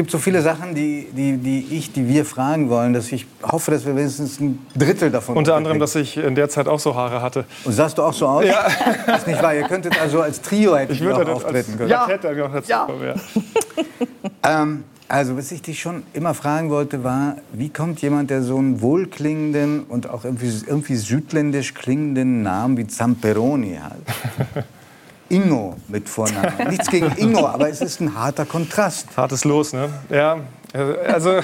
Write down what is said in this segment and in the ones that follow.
gibt so viele Sachen, die, die, die ich, die wir fragen wollen, dass ich hoffe, dass wir wenigstens ein Drittel davon Unter anderem, dass ich in der Zeit auch so Haare hatte. Und sahst du auch so aus? Ja. Das ist nicht wahr. Ihr könntet also als Trio hättet Ich würde auch auftreten als können. ja. Quartett dann noch dazu Ja. kommen, ja. Ähm, also, was ich dich schon immer fragen wollte, war, wie kommt jemand, der so einen wohlklingenden und auch irgendwie, irgendwie südländisch klingenden Namen wie Zamperoni hat? Ingo mit Vornamen. Nichts gegen Ingo, aber es ist ein harter Kontrast. Hartes Los, ne? Ja, also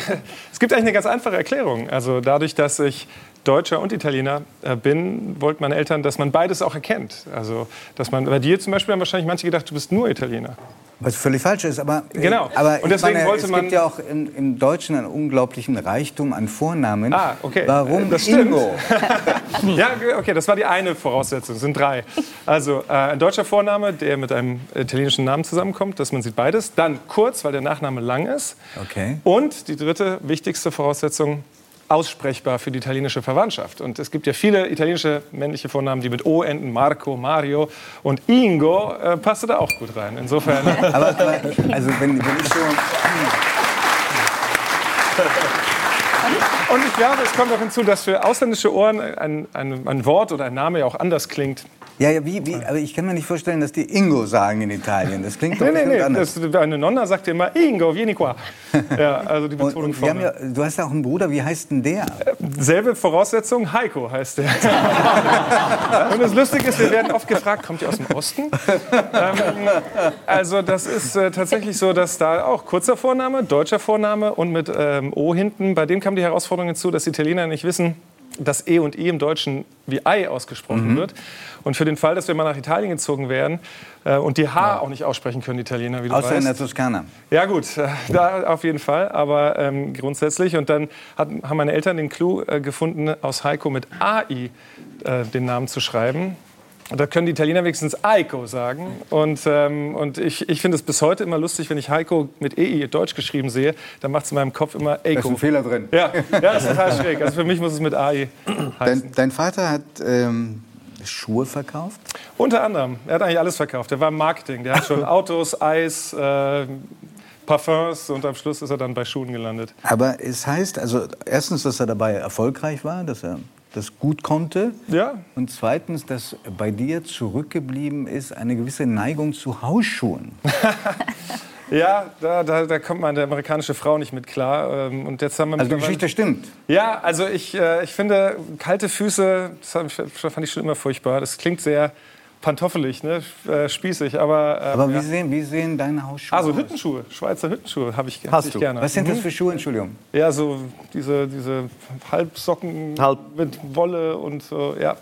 es gibt eigentlich eine ganz einfache Erklärung. Also dadurch, dass ich Deutscher und Italiener äh, bin, wollten meine Eltern, dass man beides auch erkennt. Also, dass man bei dir zum Beispiel haben wahrscheinlich manche gedacht, du bist nur Italiener. Was völlig falsch ist, aber, äh, Genau. aber Und deswegen meine, wollte es man- gibt ja auch im, im Deutschen einen unglaublichen Reichtum an Vornamen. Ah, okay. Warum das stimmt. Ingo? Ja, okay, das war die eine Voraussetzung. Es sind drei. Also äh, ein deutscher Vorname, der mit einem italienischen Namen zusammenkommt, dass man sieht beides. Dann kurz, weil der Nachname lang ist. Okay. Und die dritte wichtigste Voraussetzung, aussprechbar für die italienische Verwandtschaft. Und es gibt ja viele italienische männliche Vornamen, die mit O enden, Marco, Mario. Und Ingo äh, passte da auch gut rein. Insofern, Aber, aber also wenn, wenn ich so... und ich glaube, es kommt auch hinzu, dass für ausländische Ohren ein, ein, ein Wort oder ein Name ja auch anders klingt. Ja, ja, wie, wie, aber ich kann mir nicht vorstellen, dass die Ingo sagen in Italien. Das klingt doch Nee, nee, nee. anders. Das, eine Nonna sagt immer Ingo, vieni qua. Ja, also die Betonung und ja, du hast ja auch einen Bruder, wie heißt denn der? Selbe Voraussetzung, Heiko heißt der. Und das Lustige ist, wir werden oft gefragt, kommt ihr aus dem Osten? Ähm, also das ist äh, tatsächlich so, dass da auch kurzer Vorname, deutscher Vorname und mit ähm, O hinten, bei dem kam die Herausforderung hinzu, dass die Italiener nicht wissen, dass E und I im Deutschen wie Ei ausgesprochen Mhm. wird. Und für den Fall, dass wir mal nach Italien gezogen wären äh, und die H auch nicht aussprechen können, Italiener, wie du Außer in weißt. der Toskana. Ja gut, äh, da auf jeden Fall, aber ähm, grundsätzlich. Und dann hat, haben meine Eltern den Clou äh, gefunden, aus Heiko mit AI äh, den Namen zu schreiben. Da können die Italiener wenigstens Aiko sagen. Und, ähm, und ich, ich finde es bis heute immer lustig, wenn ich Heiko mit EI deutsch geschrieben sehe, dann macht es in meinem Kopf immer Da ist Eiko. ein Fehler drin. Ja, ja, das ist total schräg. Also für mich muss es mit AI heißen. Dein, dein Vater hat ähm, Schuhe verkauft? Unter anderem. Er hat eigentlich alles verkauft. Er war im Marketing. Der hat schon Autos, Eis, äh, Parfums und am Schluss ist er dann bei Schuhen gelandet. Aber es heißt, also erstens, dass er dabei erfolgreich war, dass er das gut konnte. Ja, Und zweitens, dass bei dir zurückgeblieben ist eine gewisse Neigung zu Hausschuhen. Ja, da, da, da kommt meine amerikanische Frau nicht mit klar. Ähm, Und jetzt haben wir Also die Geschichte stimmt. Ja, also ich, äh, ich finde, kalte Füße, das fand ich schon immer furchtbar. Das klingt sehr pantoffelig, ne? äh, spießig, aber. ähm, Aber wie ja. sehen, wie sehen deine Hausschuhe Also? Hüttenschuhe, Schweizer Hüttenschuhe habe ich, hab Hast ich du? gerne. Was sind das Mhm. für Schuhe, Entschuldigung? Ja, so diese, diese Halbsocken Halb. mit Wolle und so, ja.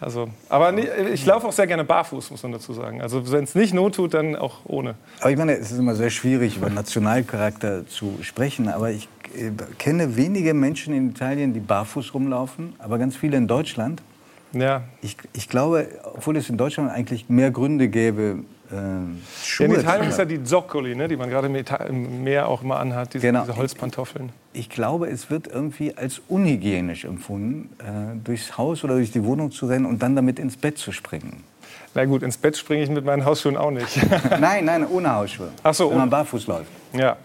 Also, aber nee, ich laufe auch sehr gerne barfuß, muss man dazu sagen. Also wenn es nicht not tut, dann auch ohne. Aber ich meine, es ist immer sehr schwierig, über Nationalcharakter zu sprechen. Aber ich äh, kenne wenige Menschen in Italien, die barfuß rumlaufen, aber ganz viele in Deutschland. Ja, Ich, ich glaube, obwohl es in Deutschland eigentlich mehr Gründe gäbe, äh, Ja, Schuhe in Italien ist ja die Zoccoli, ne, die man gerade im, Meer auch immer anhat, diese, Genau. diese Holzpantoffeln. Ich glaube, es wird irgendwie als unhygienisch empfunden, äh, durchs Haus oder durch die Wohnung zu rennen und dann damit ins Bett zu springen. Na gut, ins Bett springe ich mit meinen Hausschuhen auch nicht. nein, nein, ohne Hausschuhe. Ach so, Wenn man barfuß läuft. ja.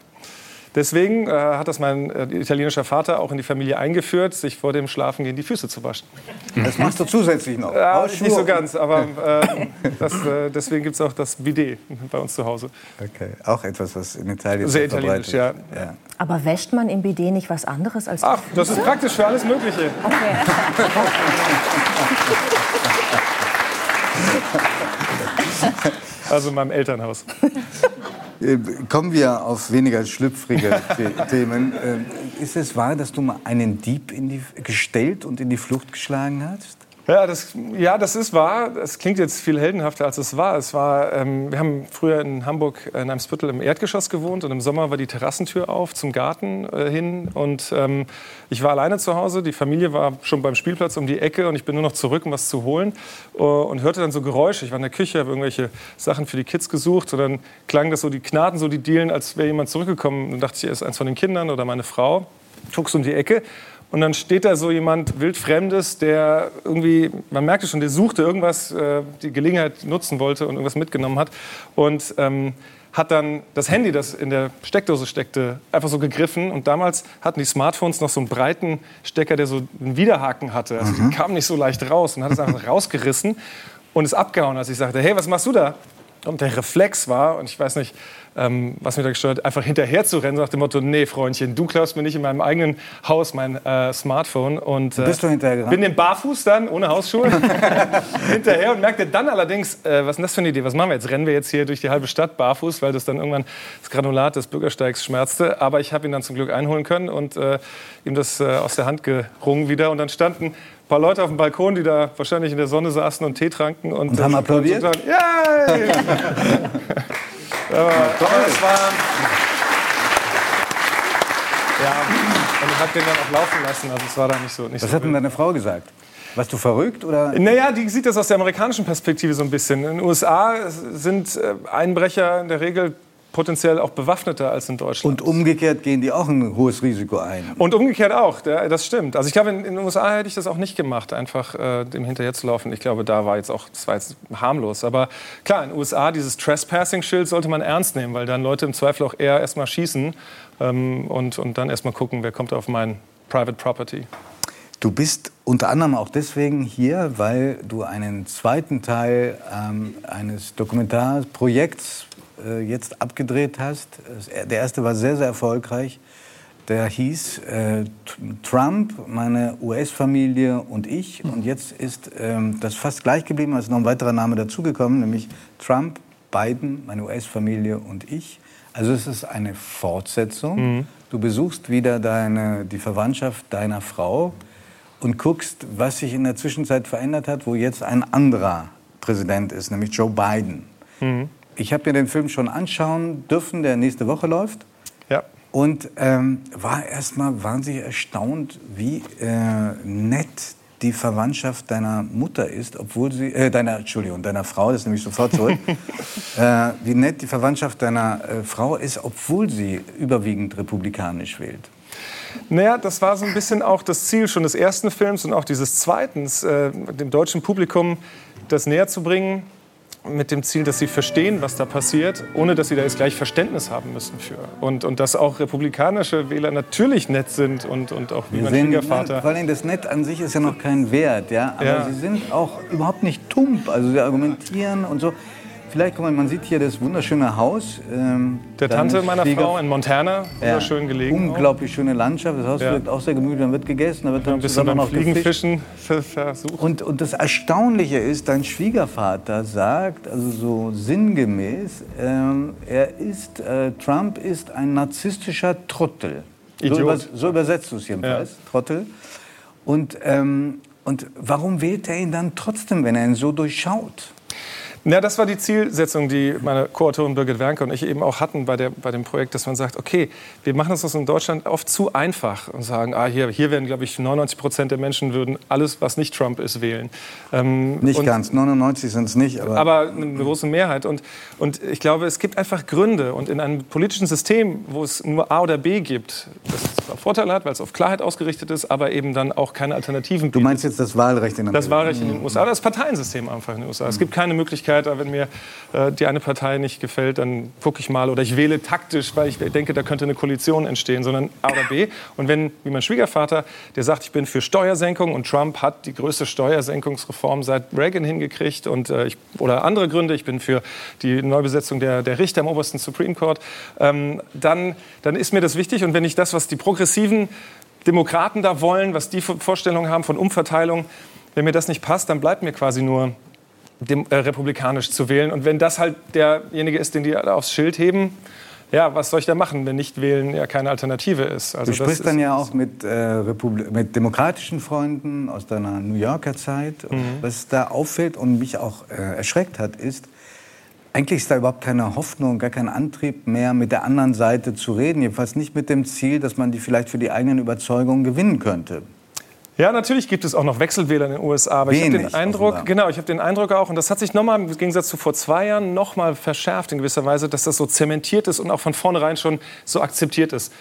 Deswegen äh, hat das mein äh, italienischer Vater auch in die Familie eingeführt, sich vor dem Schlafengehen die Füße zu waschen. Das machst du zusätzlich noch. Ja, nicht so ganz, aber äh, das, äh, deswegen gibt es auch das Bidet bei uns zu Hause. Okay, auch etwas, was in Italien Sehr italienisch, ist. ja. Aber wäscht man im BD nicht was anderes als Ach, das ist praktisch für alles Mögliche. Also in meinem Elternhaus. Äh, Kommen wir auf weniger schlüpfrige The- Themen. Äh, Ist es wahr, dass du mal einen Dieb in die, gestellt und in die Flucht geschlagen hast? Ja das, ja, das ist wahr. Es klingt jetzt viel heldenhafter, als es war. Es war ähm, wir haben früher in Hamburg in einem Spüttel im Erdgeschoss gewohnt und im Sommer war die Terrassentür auf zum Garten äh, hin. Und ähm, ich war alleine zu Hause. Die Familie war schon beim Spielplatz um die Ecke und ich bin nur noch zurück, um was zu holen. Äh, und hörte dann so Geräusche. Ich war in der Küche, habe irgendwelche Sachen für die Kids gesucht. Und dann klang das so, die Knaten so, die Dielen, als wäre jemand zurückgekommen. Und dann dachte ich, er ist eins von den Kindern oder meine Frau. Guckst um die Ecke und dann steht da so jemand wildfremdes, der irgendwie, man merkte schon, der suchte irgendwas, äh, die Gelegenheit nutzen wollte und irgendwas mitgenommen hat. Und ähm, hat dann das Handy, das in der Steckdose steckte, einfach so gegriffen. Und damals hatten die Smartphones noch so einen breiten Stecker, der so einen Widerhaken hatte. Also mhm. die kam nicht so leicht raus und hat es einfach rausgerissen und ist abgehauen, als ich sagte, hey, was machst du da? Und der Reflex war, und ich weiß nicht, ähm, was mir da gestört hat, einfach hinterher zu rennen, nach dem Motto, nee, Freundchen, du klaust mir nicht in meinem eigenen Haus mein äh, Smartphone. Und, äh, Bist du hinterher Bin den barfuß dann, ohne Hausschuhe, hinterher und merkte dann allerdings, äh, was ist denn das für eine Idee, was machen wir jetzt? Rennen wir jetzt hier durch die halbe Stadt barfuß, weil das dann irgendwann das Granulat des Bürgersteigs schmerzte. Aber ich habe ihn dann zum Glück einholen können und äh, ihm das äh, aus der Hand gerungen wieder. Und dann standen ein paar Leute auf dem Balkon, die da wahrscheinlich in der Sonne saßen und Tee tranken. Und, und haben applaudiert? Und Yay! Aber es war. Ja, und ich habe den dann auch laufen lassen. Also es war da nicht so. Nicht Was so hat denn deine Frau gesagt? Warst du verrückt oder? Naja, die sieht das aus der amerikanischen Perspektive so ein bisschen. In den USA sind äh, Einbrecher in der Regel potenziell auch bewaffneter als in Deutschland. Und umgekehrt gehen die auch ein hohes Risiko ein. Und umgekehrt auch, das stimmt. Also ich glaube, in, den USA hätte ich das auch nicht gemacht, einfach äh, dem hinterher zu laufen. Ich glaube, da war jetzt auch, das war jetzt harmlos. Aber klar, in den USA, dieses Trespassing-Schild sollte man ernst nehmen, weil dann Leute im Zweifel auch eher erstmal schießen ähm, und, und dann erstmal gucken, wer kommt auf mein Private Property. Du bist unter anderem auch deswegen hier, weil du einen zweiten Teil ähm, eines Dokumentarprojekts äh, jetzt abgedreht hast. Der erste war sehr, sehr erfolgreich. Der hieß äh, Trump, meine US-Familie und ich. Und jetzt ist ähm, das fast gleich geblieben, es ist noch ein weiterer Name dazugekommen, nämlich Trump, Biden, meine US-Familie und ich. Also es ist eine Fortsetzung. Mhm. Du besuchst wieder deine, die Verwandtschaft deiner Frau und guckst, was sich in der Zwischenzeit verändert hat, wo jetzt ein anderer Präsident ist, nämlich Joe Biden. Mhm ich habe mir den Film schon anschauen dürfen, der nächste Woche läuft. Ja. Und ähm, war erstmal wahnsinnig erstaunt, wie äh, nett die Verwandtschaft deiner Mutter ist, obwohl sie, äh, deiner, Entschuldigung, deiner Frau, das nehme ich sofort zurück, äh, wie nett die Verwandtschaft deiner äh, Frau ist, obwohl sie überwiegend republikanisch wählt. Naja, das war so ein bisschen auch das Ziel schon des ersten Films und auch dieses zweiten, äh, dem deutschen Publikum das näher zu bringen, mit dem Ziel, dass sie verstehen, was da passiert, ohne dass sie da jetzt gleich Verständnis haben müssen für. Und, und dass auch republikanische Wähler natürlich nett sind und, und auch wie mein Schwiegervater. Vor allem das Nett an sich ist ja noch kein Wert, ja. Aber ja. sie sind auch überhaupt nicht tump. Also sie argumentieren und so. Vielleicht, guck mal, man sieht hier das wunderschöne Haus. Ähm, der Tante meiner Schwieger Frau in Montana, wunderschön ja, gelegen. Unglaublich auch. schöne Landschaft. Das Haus ja. wirkt auch sehr gemütlich, dann wird gegessen, da wird dann ja, ein bisschen beim noch Fliegenfischen versucht. Und, und das Erstaunliche ist, dein Schwiegervater sagt, also so sinngemäß, ähm, er ist, äh, Trump ist ein narzisstischer Trottel. Idiot. So, über, so übersetzt du es jedenfalls, ja. Trottel. Und, ähm, und warum wählt er ihn dann trotzdem, wenn er ihn so durchschaut? Ja, das war die Zielsetzung, die meine Co-Autorin Birgit Wernke und ich eben auch hatten bei, der, bei dem Projekt, dass man sagt, okay, wir machen uns das in Deutschland oft zu einfach und sagen, ah, hier, hier werden, glaube ich, 99 Prozent der Menschen würden alles, was nicht Trump ist, wählen. Ähm, nicht ganz, 99 sind es nicht. Aber, aber eine große Mehrheit. Und, und ich glaube, es gibt einfach Gründe. Und in einem politischen System, wo es nur A oder B gibt, das zwar Vorteile hat, weil es auf Klarheit ausgerichtet ist, aber eben dann auch keine Alternativen bietet. Du meinst jetzt das Wahlrecht in Amerika? Das Wahlrecht in den USA, das Parteiensystem einfach in den USA. Es gibt keine Möglichkeit, Möglichkeit, wenn mir äh, die eine Partei nicht gefällt, dann gucke ich mal oder ich wähle taktisch, weil ich denke, da könnte eine Koalition entstehen, sondern A oder B. Und wenn, wie mein Schwiegervater, der sagt, ich bin für Steuersenkung und Trump hat die größte Steuersenkungsreform seit Reagan hingekriegt und äh, ich, oder andere Gründe, ich bin für die Neubesetzung der, der Richter im obersten Supreme Court, ähm, dann, dann ist mir das wichtig. Und wenn ich das, was die progressiven Demokraten da wollen, was die Vorstellungen haben von Umverteilung, wenn mir das nicht passt, dann bleibt mir quasi nur dem, äh, republikanisch zu wählen. Und wenn das halt derjenige ist, den die aufs Schild heben, ja, was soll ich da machen, wenn nicht wählen ja keine Alternative ist? Also du sprichst dann ja auch mit, äh, mit demokratischen Freunden aus deiner New Yorker Zeit. Mhm. Was da auffällt und mich auch äh, erschreckt hat, ist, eigentlich ist da überhaupt keine Hoffnung, gar kein Antrieb mehr, mit der anderen Seite zu reden. Jedenfalls nicht mit dem Ziel, dass man die vielleicht für die eigenen Überzeugungen gewinnen könnte. Ja, natürlich gibt es auch noch Wechselwähler in den USA, aber Wenig, ich habe den Eindruck, offenbar. genau, ich habe den Eindruck auch, und das hat sich nochmal im Gegensatz zu vor zwei Jahren nochmal verschärft in gewisser Weise, dass das so zementiert ist und auch von vornherein schon so akzeptiert ist.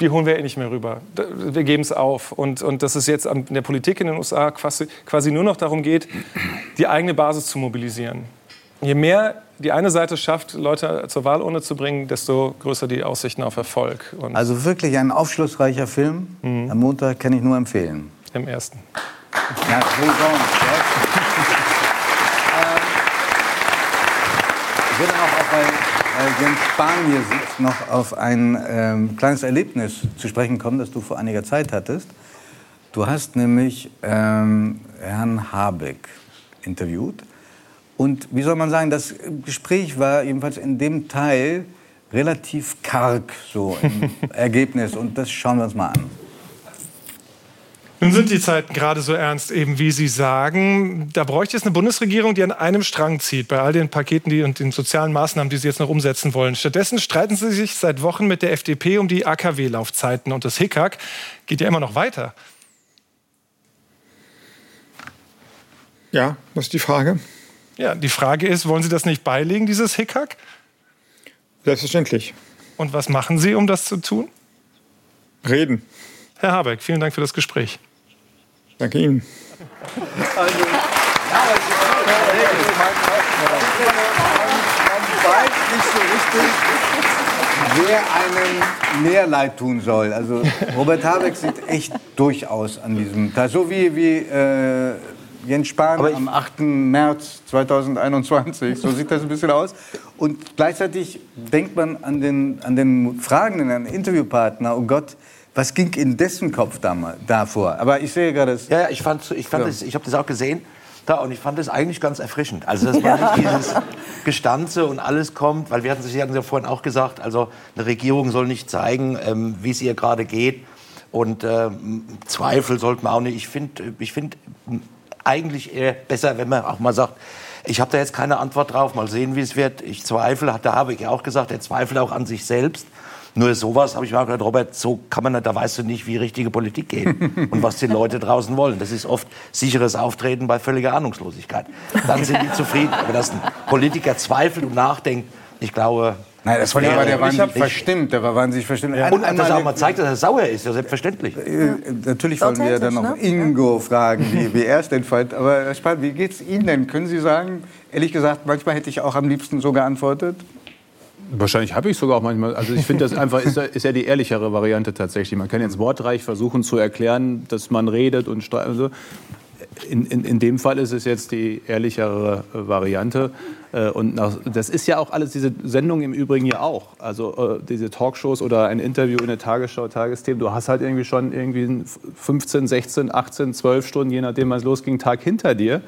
Die holen wir eh nicht mehr rüber. Wir geben es auf. Und, und dass es jetzt an der Politik in den USA quasi, quasi nur noch darum geht, die eigene Basis zu mobilisieren. Je mehr die eine Seite schafft, Leute zur Wahlurne zu bringen, desto größer die Aussichten auf Erfolg. Und also wirklich ein aufschlussreicher Film. Mhm. Am Montag kann ich nur empfehlen. Im ersten. Ja, Ich würde noch auch bei Jens Spahn hier sitzt, noch auf ein ähm, kleines Erlebnis zu sprechen kommen, das du vor einiger Zeit hattest. Du hast nämlich ähm, Herrn Habeck interviewt. Und wie soll man sagen, das Gespräch war jedenfalls in dem Teil relativ karg so im Ergebnis. Und das schauen wir uns mal an. Nun sind die Zeiten gerade so ernst, eben wie Sie sagen. Da bräuchte es eine Bundesregierung, die an einem Strang zieht, bei all den Paketen die, und den sozialen Maßnahmen, die Sie jetzt noch umsetzen wollen. Stattdessen streiten Sie sich seit Wochen mit der FDP um die AKW-Laufzeiten. Und das Hickhack geht ja immer noch weiter. Ja, das ist die Frage. Ja, die Frage ist, wollen Sie das nicht beilegen, dieses Hickhack? Selbstverständlich. Und was machen Sie, um das zu tun? Reden. Herr Habeck, vielen Dank für das Gespräch. Danke Ihnen. Ja, weiß nicht so richtig, wer einem mehr leid tun soll. Also Robert Habeck sieht echt durchaus an diesem Tag, so wie, wie äh, Jens Spahn am 8. März 2021. So sieht das ein bisschen aus. Und gleichzeitig denkt man an den, an den Fragenden, an den Interviewpartner, oh Gott, was ging in dessen Kopf davor? Aber ich sehe gerade das. Ja, ich fand, ich fand ja. das, ich habe das auch gesehen. Da, und ich fand das eigentlich ganz erfrischend. Also, dass man nicht dieses Gestanze und alles kommt, weil wir hatten, Sie hatten ja vorhin auch gesagt, also eine Regierung soll nicht zeigen, ähm, wie es ihr gerade geht. Und ähm, Zweifel sollte man auch nicht. Ich finde ich find eigentlich eher besser, wenn man auch mal sagt, ich habe da jetzt keine Antwort drauf, mal sehen, wie es wird. Ich zweifle, hat der Habeck ja auch gesagt, er zweifelt auch an sich selbst. Nur sowas habe ich mir auch gedacht, Robert, so kann man, da weißt du nicht, wie richtige Politik geht und was die Leute draußen wollen. Das ist oft sicheres Auftreten bei völliger Ahnungslosigkeit. Dann sind die zufrieden. Aber dass ein Politiker zweifelt und nachdenkt, ich glaube, Nein, das war, der, der war nicht verstimmt, der war wahnsinnig verstimmt. Ja. Und dass er auch mal zeigt, dass er sauer ist, ja selbstverständlich. Äh, natürlich wollen wir dann noch ne? Ingo fragen, wie, wie er es denn fand. Aber Herr Spahn, wie geht es Ihnen denn? Können Sie sagen, ehrlich gesagt, manchmal hätte ich auch am liebsten so geantwortet? Wahrscheinlich habe ich sogar auch manchmal. Also ich finde, das einfach ist, ist, ja die ehrlichere Variante tatsächlich. Man kann jetzt wortreich versuchen zu erklären, dass man redet und also in, in, in dem Fall ist es jetzt die ehrlichere Variante. Äh, und das ist ja auch alles, diese Sendung im Übrigen ja auch. Also äh, diese Talkshows oder ein Interview in der Tagesschau, Tagesthemen, du hast halt irgendwie schon irgendwie 15, 16, 18, 12 Stunden, je nachdem, wann es losging, Tag hinter dir.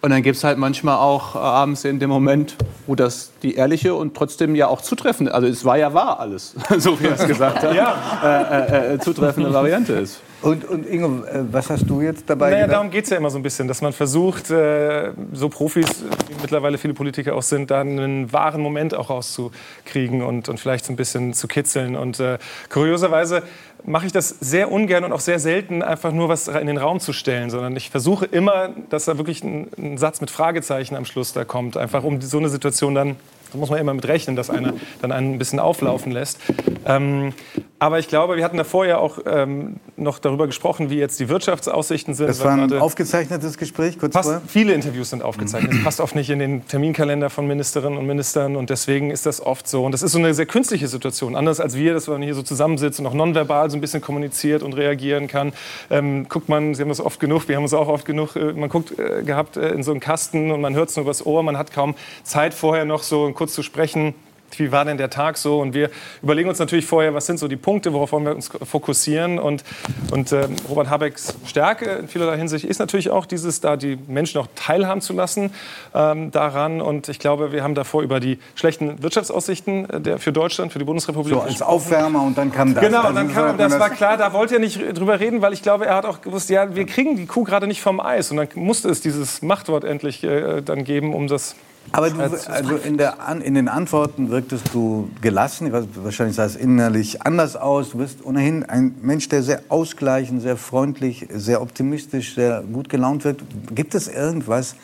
Und dann gibt es halt manchmal auch äh, abends in dem Moment, wo das die ehrliche und trotzdem ja auch zutreffende, also es war ja wahr alles, so wie er es gesagt hat, ja. äh, äh, äh zutreffende Variante ist. Und, und Ingo, äh, was hast du jetzt dabei naja, Darum geht es ja immer so ein bisschen, dass man versucht, so Profis, wie mittlerweile viele Politiker auch sind, da einen wahren Moment auch rauszukriegen und, und vielleicht so ein bisschen zu kitzeln. Und äh, kurioserweise mache ich das sehr ungern und auch sehr selten, einfach nur was in den Raum zu stellen, sondern ich versuche immer, dass da wirklich ein, ein Satz mit Fragezeichen am Schluss da kommt, einfach um so eine Situation dann da muss man immer mit rechnen, dass einer dann einen ein bisschen auflaufen lässt. Ähm, aber ich glaube, wir hatten davor ja auch ähm, noch darüber gesprochen, wie jetzt die Wirtschaftsaussichten sind. Das war ein aufgezeichnetes Gespräch, kurz passt, Viele Interviews sind aufgezeichnet. Das passt oft nicht in den Terminkalender von Ministerinnen und Ministern und deswegen ist das oft so. Und das ist so eine sehr künstliche Situation. Anders als wir, dass man hier so zusammensitzt und auch nonverbal so ein bisschen kommuniziert und reagieren kann. Ähm, guckt man, Sie haben das oft genug, wir haben es auch oft genug, äh, man guckt äh, gehabt äh, in so einen Kasten und man hört es nur übers Ohr. Man hat kaum Zeit vorher noch so kurz zu sprechen wie war denn der Tag so? Und wir überlegen uns natürlich vorher, was sind so die Punkte, worauf wollen wir uns fokussieren. Und, und äh, Robert Habecks Stärke in vielerlei Hinsicht ist natürlich auch dieses, da die Menschen auch teilhaben zu lassen ähm, daran. Und ich glaube, wir haben davor über die schlechten Wirtschaftsaussichten äh, der, für Deutschland, für die Bundesrepublik So als Aufwärmer und dann kam das. Genau, und dann kam, das war klar, da wollte er nicht drüber reden, weil ich glaube, er hat auch gewusst, ja, wir kriegen die Kuh gerade nicht vom Eis. Und dann musste es dieses Machtwort endlich äh, dann geben, um das aber du, also in, der, in, den Antworten wirktest du gelassen. Weiß, wahrscheinlich sah es innerlich anders aus. Du bist ohnehin ein Mensch, der sehr ausgleichend, sehr freundlich, sehr optimistisch, sehr gut gelaunt wird. Gibt es irgendwas,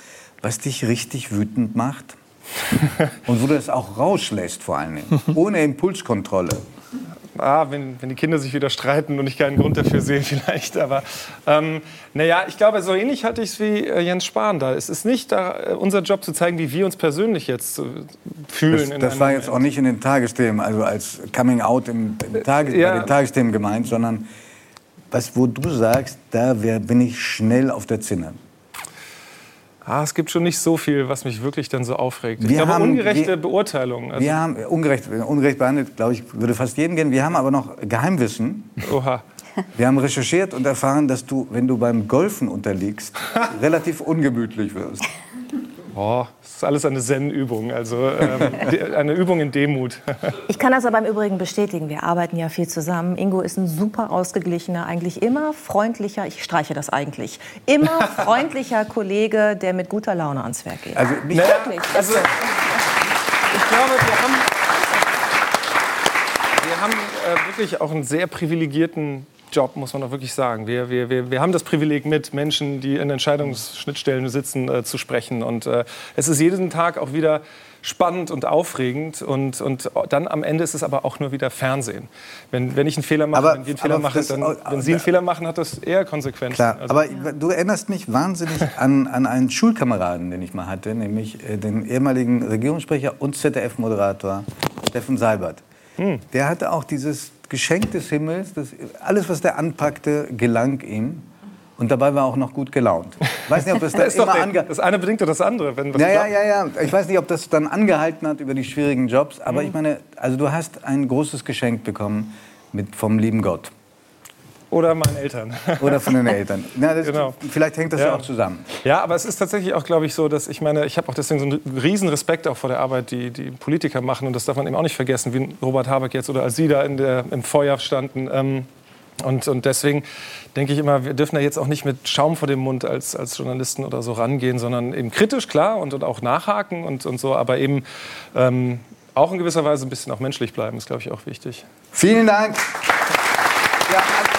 was dich richtig wütend macht? Und wo du es auch rauslässt, vor allen Dingen, ohne Impulskontrolle? Ah, wenn, wenn die Kinder sich wieder streiten und ich keinen Grund dafür sehe, vielleicht. Aber ähm, naja, ich glaube, so ähnlich hatte ich es wie äh, Jens Spahn da. Es ist nicht da, äh, unser Job zu zeigen, wie wir uns persönlich jetzt äh, fühlen. Das, das war jetzt auch nicht in den Tagesthemen, also als Coming Out im, im Tages, ja. bei den Tagesthemen gemeint, sondern was, wo du sagst, da wär, bin ich schnell auf der Zinne. Ah, es gibt schon nicht so viel, was mich wirklich dann so aufregt. Ich wir glaube, haben, ungerechte wir, Beurteilungen. Also wir haben ungerecht, ungerecht behandelt, glaube ich, würde fast jedem gehen. Wir haben aber noch Geheimwissen. Oha. Wir haben recherchiert und erfahren, dass du, wenn du beim Golfen unterliegst, relativ ungemütlich wirst. Oh, das ist alles eine Zen-Übung, also ähm, eine Übung in Demut. ich kann das aber im Übrigen bestätigen. Wir arbeiten ja viel zusammen. Ingo ist ein super ausgeglichener, eigentlich immer freundlicher, ich streiche das eigentlich, immer freundlicher Kollege, der mit guter Laune ans Werk geht. Also, nicht naja, wirklich. Also, ich glaube, wir haben, wir haben äh, wirklich auch einen sehr privilegierten Job, muss man auch wirklich sagen. Wir, wir, wir, wir haben das Privileg, mit Menschen, die in Entscheidungsschnittstellen sitzen, äh, zu sprechen. Und äh, es ist jeden Tag auch wieder spannend und aufregend. Und, und dann am Ende ist es aber auch nur wieder Fernsehen. Wenn, wenn ich einen Fehler mache, aber, wenn einen Fehler machen, das, dann, wenn Sie einen Fehler machen, hat das eher Konsequenzen. Klar, also, aber du erinnerst mich wahnsinnig an, an einen Schulkameraden, den ich mal hatte, nämlich äh, den ehemaligen Regierungssprecher und ZDF-Moderator Steffen Seibert. Hm. Der hatte auch dieses Geschenk des Himmels, das, alles, was der anpackte, gelang ihm. Und dabei war auch noch gut gelaunt. Ich weiß nicht, ob das, das, immer ange das eine bedingt das andere. Wenn ja, ja, ja, ja. Ich weiß nicht, ob das dann angehalten hat über die schwierigen Jobs. Aber mhm. ich meine, also du hast ein großes Geschenk bekommen mit, vom lieben Gott. Oder meinen Eltern. Oder von den Eltern. Na, das, genau. Vielleicht hängt das ja. ja. auch zusammen. Ja, aber es ist tatsächlich auch, glaube ich, so, dass ich meine, ich habe auch deswegen so einen riesen Respekt auch vor der Arbeit, die die Politiker machen. Und das darf man eben auch nicht vergessen, wie Robert Habeck jetzt oder als Sie da in der, im Feuer standen. Ähm, und, und deswegen denke ich immer, wir dürfen da jetzt auch nicht mit Schaum vor dem Mund als, als Journalisten oder so rangehen, sondern eben kritisch, klar, und, und auch nachhaken und, und so, aber eben ähm, auch in gewisser Weise ein bisschen auch menschlich bleiben, ist, glaube ich, auch wichtig. Vielen Dank. Ja, also